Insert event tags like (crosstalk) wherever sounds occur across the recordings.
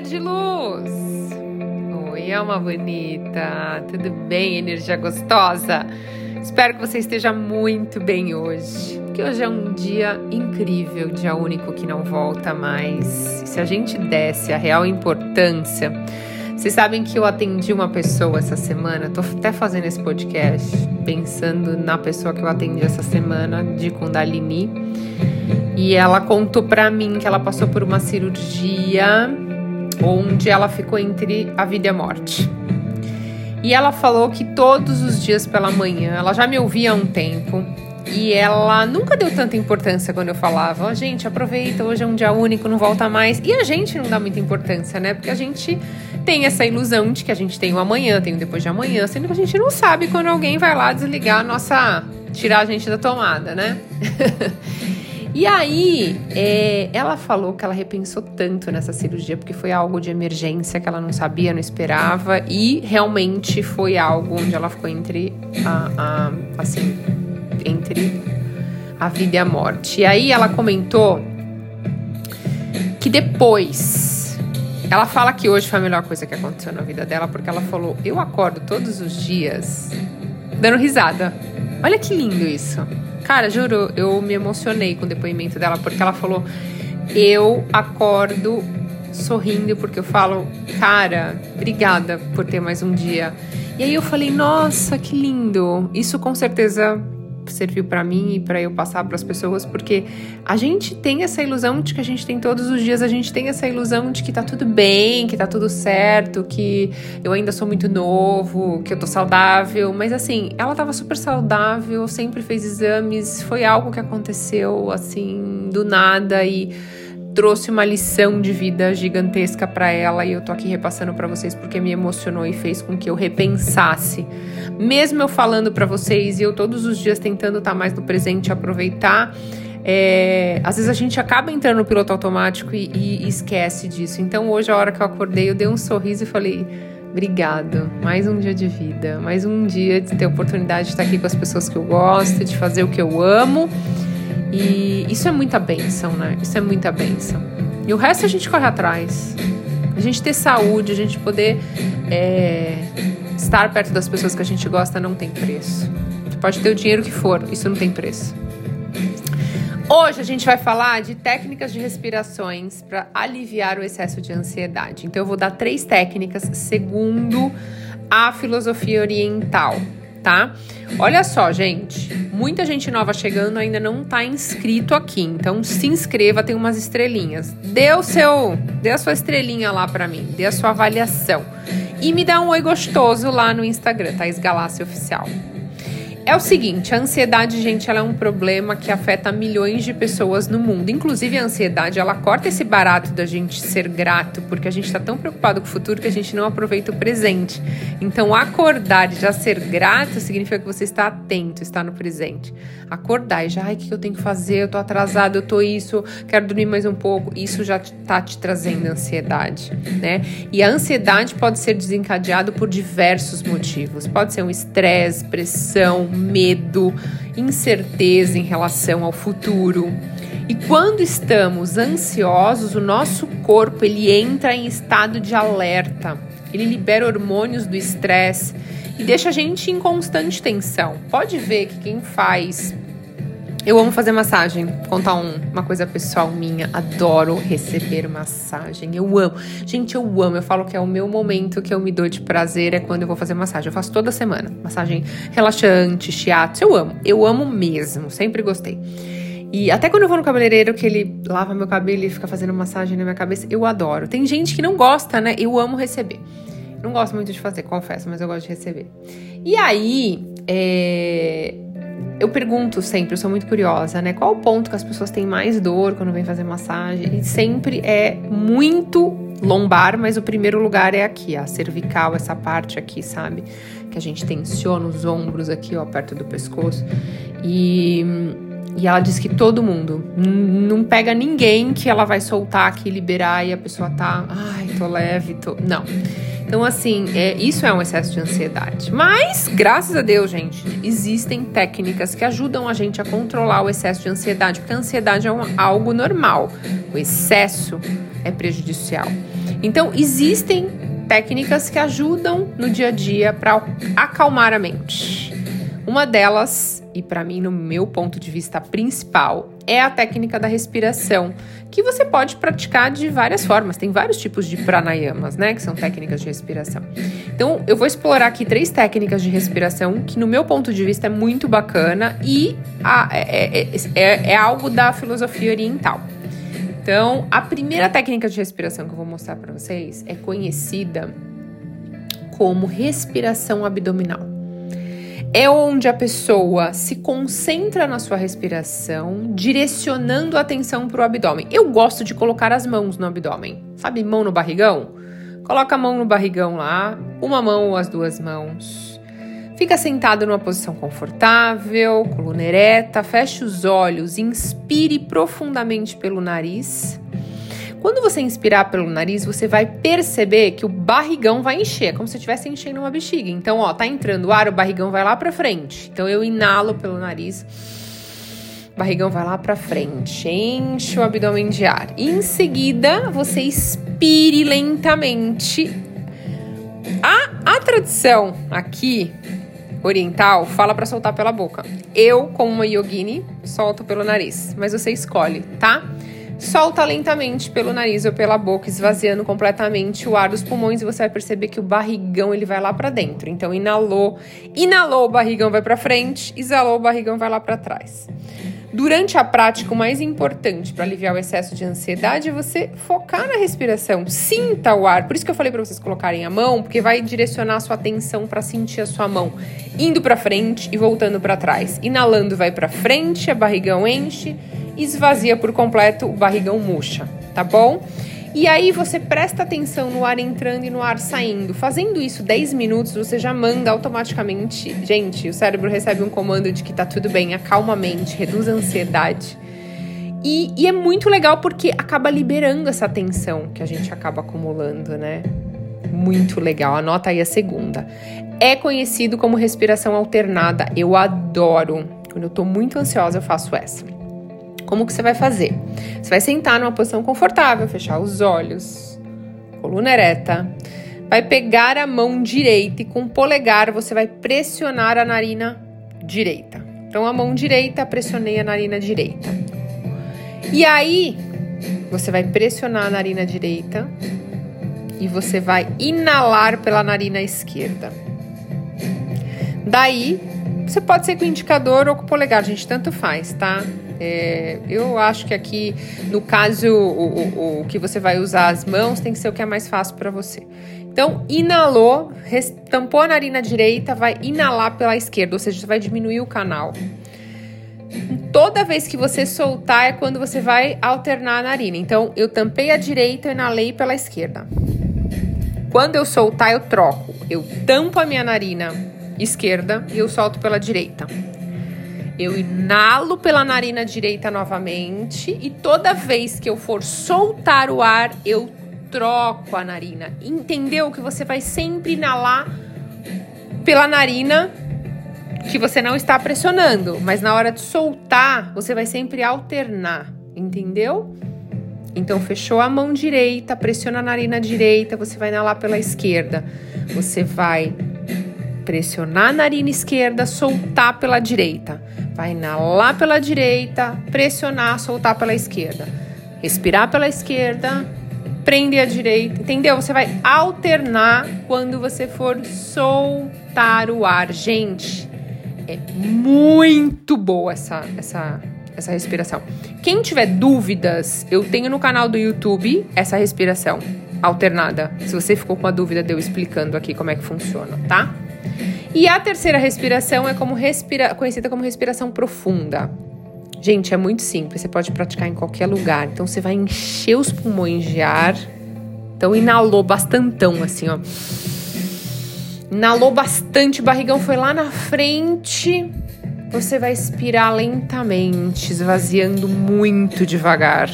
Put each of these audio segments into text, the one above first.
de luz! Oi, alma bonita! Tudo bem, energia gostosa? Espero que você esteja muito bem hoje, que hoje é um dia incrível, dia único que não volta mais. Se a gente desse a real importância, vocês sabem que eu atendi uma pessoa essa semana, tô até fazendo esse podcast pensando na pessoa que eu atendi essa semana de Kundalini. E ela contou para mim que ela passou por uma cirurgia onde ela ficou entre a vida e a morte. E ela falou que todos os dias pela manhã, ela já me ouvia há um tempo, e ela nunca deu tanta importância quando eu falava, oh, gente, aproveita, hoje é um dia único, não volta mais. E a gente não dá muita importância, né? Porque a gente tem essa ilusão de que a gente tem o amanhã, tem o depois de amanhã, sendo que a gente não sabe quando alguém vai lá desligar a nossa. tirar a gente da tomada, né? (laughs) E aí, é, ela falou que ela repensou tanto nessa cirurgia, porque foi algo de emergência que ela não sabia, não esperava, e realmente foi algo onde ela ficou entre a, a assim, entre a vida e a morte. E aí ela comentou que depois ela fala que hoje foi a melhor coisa que aconteceu na vida dela, porque ela falou: Eu acordo todos os dias dando risada. Olha que lindo isso. Cara, juro, eu me emocionei com o depoimento dela, porque ela falou: Eu acordo sorrindo, porque eu falo, cara, obrigada por ter mais um dia. E aí eu falei, nossa, que lindo. Isso com certeza serviu para mim e para eu passar para as pessoas, porque a gente tem essa ilusão de que a gente tem todos os dias, a gente tem essa ilusão de que tá tudo bem, que tá tudo certo, que eu ainda sou muito novo, que eu tô saudável, mas assim, ela tava super saudável, sempre fez exames, foi algo que aconteceu assim do nada e trouxe uma lição de vida gigantesca para ela e eu tô aqui repassando para vocês porque me emocionou e fez com que eu repensasse. Mesmo eu falando para vocês e eu todos os dias tentando estar tá mais no presente, aproveitar, é, às vezes a gente acaba entrando no piloto automático e, e, esquece disso. Então hoje, a hora que eu acordei, eu dei um sorriso e falei. Obrigado, mais um dia de vida, mais um dia de ter a oportunidade de estar aqui com as pessoas que eu gosto, de fazer o que eu amo e isso é muita benção, né? Isso é muita benção. E o resto a gente corre atrás. A gente ter saúde, a gente poder é, estar perto das pessoas que a gente gosta não tem preço. Você pode ter o dinheiro que for, isso não tem preço. Hoje a gente vai falar de técnicas de respirações para aliviar o excesso de ansiedade. Então eu vou dar três técnicas segundo a filosofia oriental tá? Olha só, gente, muita gente nova chegando ainda não tá inscrito aqui, então se inscreva, tem umas estrelinhas. Dê o seu, dê a sua estrelinha lá para mim, dê a sua avaliação. E me dá um oi gostoso lá no Instagram, tá? Esgalácia Oficial. É o seguinte, a ansiedade, gente, ela é um problema que afeta milhões de pessoas no mundo. Inclusive, a ansiedade, ela corta esse barato da gente ser grato, porque a gente está tão preocupado com o futuro que a gente não aproveita o presente. Então, acordar e já ser grato significa que você está atento, está no presente. Acordar e já, ai, o que eu tenho que fazer? Eu tô atrasado, eu tô isso, quero dormir mais um pouco. Isso já tá te trazendo ansiedade, né? E a ansiedade pode ser desencadeada por diversos motivos. Pode ser um estresse, pressão, medo, incerteza em relação ao futuro. E quando estamos ansiosos, o nosso corpo ele entra em estado de alerta. Ele libera hormônios do estresse e deixa a gente em constante tensão. Pode ver que quem faz eu amo fazer massagem. Contar um, uma coisa pessoal minha. Adoro receber massagem. Eu amo. Gente, eu amo. Eu falo que é o meu momento que eu me dou de prazer é quando eu vou fazer massagem. Eu faço toda semana. Massagem relaxante, shiatsu. Eu amo. Eu amo mesmo. Sempre gostei. E até quando eu vou no cabeleireiro, que ele lava meu cabelo e fica fazendo massagem na minha cabeça, eu adoro. Tem gente que não gosta, né? Eu amo receber. Não gosto muito de fazer, confesso, mas eu gosto de receber. E aí, é eu pergunto sempre, eu sou muito curiosa, né? Qual o ponto que as pessoas têm mais dor quando vêm fazer massagem? E sempre é muito lombar, mas o primeiro lugar é aqui, a cervical, essa parte aqui, sabe? Que a gente tensiona os ombros aqui, ó, perto do pescoço. E, e ela diz que todo mundo, não pega ninguém que ela vai soltar aqui, liberar e a pessoa tá, ai, tô leve, tô. Não. Então, assim, é, isso é um excesso de ansiedade. Mas, graças a Deus, gente, existem técnicas que ajudam a gente a controlar o excesso de ansiedade, porque a ansiedade é um, algo normal. O excesso é prejudicial. Então, existem técnicas que ajudam no dia a dia para acalmar a mente. Uma delas, e para mim, no meu ponto de vista principal, é a técnica da respiração, que você pode praticar de várias formas. Tem vários tipos de pranayamas, né? Que são técnicas de respiração. Então, eu vou explorar aqui três técnicas de respiração que, no meu ponto de vista, é muito bacana e a, é, é, é, é algo da filosofia oriental. Então, a primeira técnica de respiração que eu vou mostrar para vocês é conhecida como respiração abdominal é onde a pessoa se concentra na sua respiração, direcionando a atenção para o abdômen. Eu gosto de colocar as mãos no abdômen, sabe, mão no barrigão? Coloca a mão no barrigão lá, uma mão ou as duas mãos. Fica sentado numa posição confortável, coluna ereta, feche os olhos, inspire profundamente pelo nariz. Quando você inspirar pelo nariz, você vai perceber que o barrigão vai encher, como se estivesse enchendo uma bexiga. Então, ó, tá entrando o ar, o barrigão vai lá para frente. Então, eu inalo pelo nariz, barrigão vai lá para frente, enche o abdômen de ar. Em seguida, você expire lentamente. A, a tradição aqui oriental fala para soltar pela boca. Eu, como uma yogini, solto pelo nariz, mas você escolhe, tá? Solta lentamente pelo nariz ou pela boca, esvaziando completamente o ar dos pulmões e você vai perceber que o barrigão ele vai lá para dentro. Então inalou, inalou, o barrigão vai para frente, exalou, o barrigão vai lá para trás. Durante a prática, o mais importante para aliviar o excesso de ansiedade é você focar na respiração. Sinta o ar. Por isso que eu falei para vocês colocarem a mão, porque vai direcionar a sua atenção para sentir a sua mão indo para frente e voltando para trás. Inalando vai para frente, a barrigão enche esvazia por completo, o barrigão murcha, tá bom? E aí você presta atenção no ar entrando e no ar saindo. Fazendo isso 10 minutos, você já manda automaticamente. Gente, o cérebro recebe um comando de que tá tudo bem, acalma a mente, reduz a ansiedade. E, e é muito legal porque acaba liberando essa tensão que a gente acaba acumulando, né? Muito legal. Anota aí a segunda. É conhecido como respiração alternada. Eu adoro. Quando eu tô muito ansiosa, eu faço essa. Como que você vai fazer? Você vai sentar numa posição confortável, fechar os olhos, coluna ereta. Vai pegar a mão direita e com o polegar você vai pressionar a narina direita. Então a mão direita, pressionei a narina direita. E aí você vai pressionar a narina direita e você vai inalar pela narina esquerda. Daí, você pode ser com o indicador ou com o polegar, gente, tanto faz, tá? É, eu acho que aqui, no caso, o, o, o, que você vai usar as mãos tem que ser o que é mais fácil para você. Então, inalou, tampou a narina direita, vai inalar pela esquerda, ou seja, você vai diminuir o canal. Toda vez que você soltar é quando você vai alternar a narina. Então, eu tampei a direita, eu inalei pela esquerda. Quando eu soltar, eu troco. Eu tampo a minha narina esquerda e eu solto pela direita. Eu inalo pela narina direita novamente e toda vez que eu for soltar o ar, eu troco a narina. Entendeu que você vai sempre inalar pela narina que você não está pressionando, mas na hora de soltar, você vai sempre alternar, entendeu? Então fechou a mão direita, pressiona a narina direita, você vai inalar pela esquerda. Você vai pressionar a narina esquerda, soltar pela direita. Vai inalar pela direita, pressionar, soltar pela esquerda. Respirar pela esquerda, prender a direita, entendeu? Você vai alternar quando você for soltar o ar. Gente, é muito boa essa, essa, essa respiração. Quem tiver dúvidas, eu tenho no canal do YouTube essa respiração alternada. Se você ficou com a dúvida de eu explicando aqui como é que funciona, tá? E a terceira respiração é como respira, conhecida como respiração profunda. Gente, é muito simples, você pode praticar em qualquer lugar. Então você vai encher os pulmões de ar. Então inalou bastantão assim, ó. Inalou bastante, barrigão foi lá na frente. Você vai expirar lentamente, esvaziando muito devagar,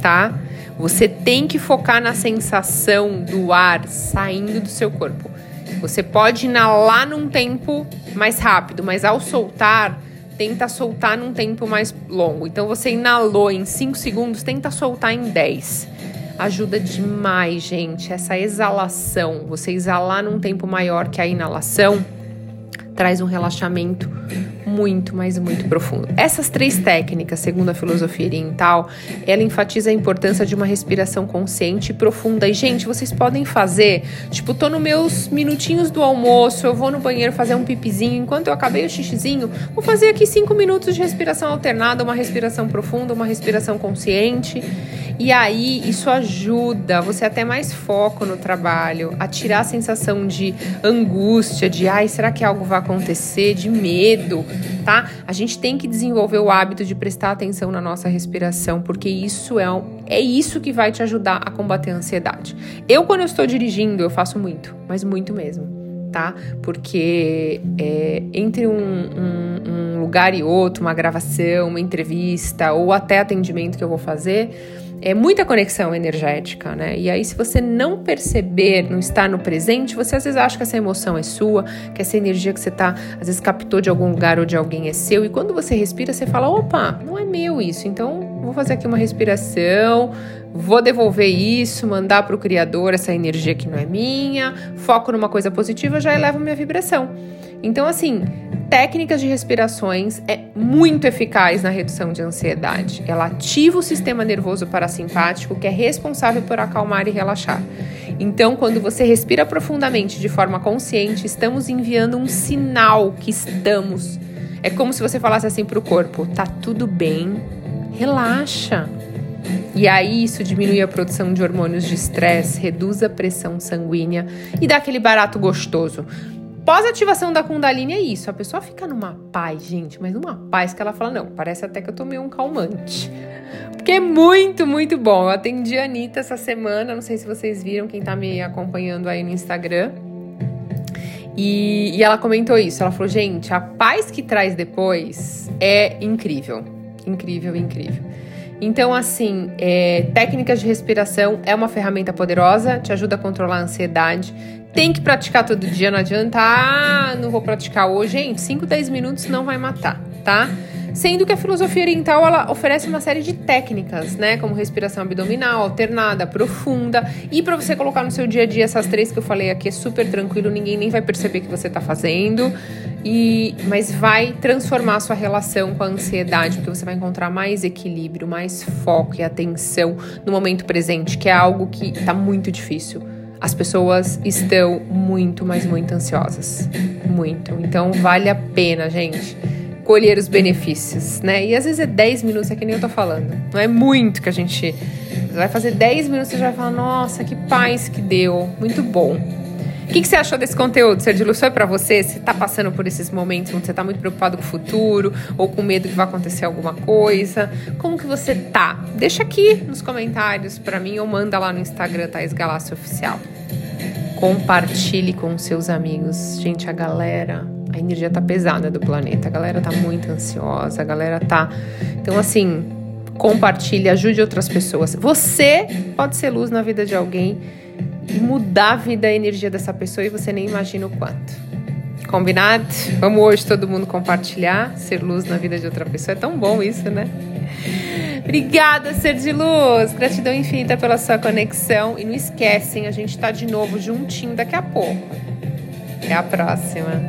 tá? Você tem que focar na sensação do ar saindo do seu corpo. Você pode inalar num tempo mais rápido, mas ao soltar, tenta soltar num tempo mais longo. Então você inalou em 5 segundos, tenta soltar em 10. ajuda demais, gente. Essa exalação, você exalar num tempo maior que a inalação, traz um relaxamento muito, mas muito profundo. Essas três técnicas, segundo a filosofia oriental, ela enfatiza a importância de uma respiração consciente e profunda. E, gente, vocês podem fazer, tipo, tô nos meus minutinhos do almoço, eu vou no banheiro fazer um pipizinho, enquanto eu acabei o xixizinho, vou fazer aqui cinco minutos de respiração alternada, uma respiração profunda, uma respiração consciente. E aí isso ajuda você a ter mais foco no trabalho, a tirar a sensação de angústia, de ai, será que algo vai acontecer, de medo, tá? A gente tem que desenvolver o hábito de prestar atenção na nossa respiração, porque isso é, é isso que vai te ajudar a combater a ansiedade. Eu, quando eu estou dirigindo, eu faço muito, mas muito mesmo. Tá? Porque é, entre um, um, um lugar e outro, uma gravação, uma entrevista ou até atendimento que eu vou fazer, é muita conexão energética, né? E aí, se você não perceber, não estar no presente, você às vezes acha que essa emoção é sua, que essa energia que você tá, às vezes captou de algum lugar ou de alguém é seu. E quando você respira, você fala: opa, não é meu isso. Então, vou fazer aqui uma respiração, vou devolver isso, mandar para o Criador essa energia que não é minha, foco numa coisa positiva, já eleva minha vibração. Então, assim, técnicas de respirações é muito eficaz na redução de ansiedade. Ela ativa o sistema nervoso parasimpático, que é responsável por acalmar e relaxar. Então, quando você respira profundamente de forma consciente, estamos enviando um sinal que estamos. É como se você falasse assim para o corpo: tá tudo bem, relaxa. E aí isso diminui a produção de hormônios de estresse, reduz a pressão sanguínea e dá aquele barato gostoso. Pós-ativação da Kundalini é isso. A pessoa fica numa paz, gente, mas numa paz que ela fala: não, parece até que eu tomei um calmante. Porque é muito, muito bom. Eu atendi a Anitta essa semana, não sei se vocês viram, quem tá me acompanhando aí no Instagram. E, e ela comentou isso. Ela falou: gente, a paz que traz depois é incrível. Incrível, incrível. Então, assim, é, técnicas de respiração é uma ferramenta poderosa, te ajuda a controlar a ansiedade, tem que praticar todo dia, não adianta, ah, não vou praticar hoje. Gente, 5, 10 minutos não vai matar, tá? Sendo que a filosofia oriental ela oferece uma série de técnicas, né, como respiração abdominal, alternada, profunda, e para você colocar no seu dia a dia essas três que eu falei aqui é super tranquilo, ninguém nem vai perceber que você tá fazendo. E mas vai transformar a sua relação com a ansiedade, porque você vai encontrar mais equilíbrio, mais foco e atenção no momento presente, que é algo que tá muito difícil as pessoas estão muito, mas muito ansiosas. Muito. Então vale a pena, gente, colher os benefícios, né? E às vezes é 10 minutos, é que nem eu tô falando. Não é muito que a gente. vai fazer 10 minutos e já vai falar, nossa, que paz que deu. Muito bom. O que, que, você achou desse conteúdo, Ser de Luz? Foi para você? Você está passando por esses momentos onde você está muito preocupado com o futuro ou com medo que vai acontecer alguma coisa? Como que você tá? Deixa aqui nos comentários para mim ou manda lá no Instagram, Thais Galácio Oficial. Compartilhe com seus amigos. Gente, a galera, a energia tá pesada do planeta. A galera tá muito ansiosa, a galera tá. Então, assim, compartilhe, ajude outras pessoas. Você pode ser luz na vida de alguém e mudar a vida, a energia dessa pessoa e você nem imagina o quanto. Combinado? Vamos hoje todo mundo compartilhar, ser luz na vida de outra pessoa. É tão bom isso, né? Obrigada, ser de luz. Gratidão infinita pela sua conexão. E não esquecem, a gente tá de novo juntinho daqui a pouco. Até a próxima.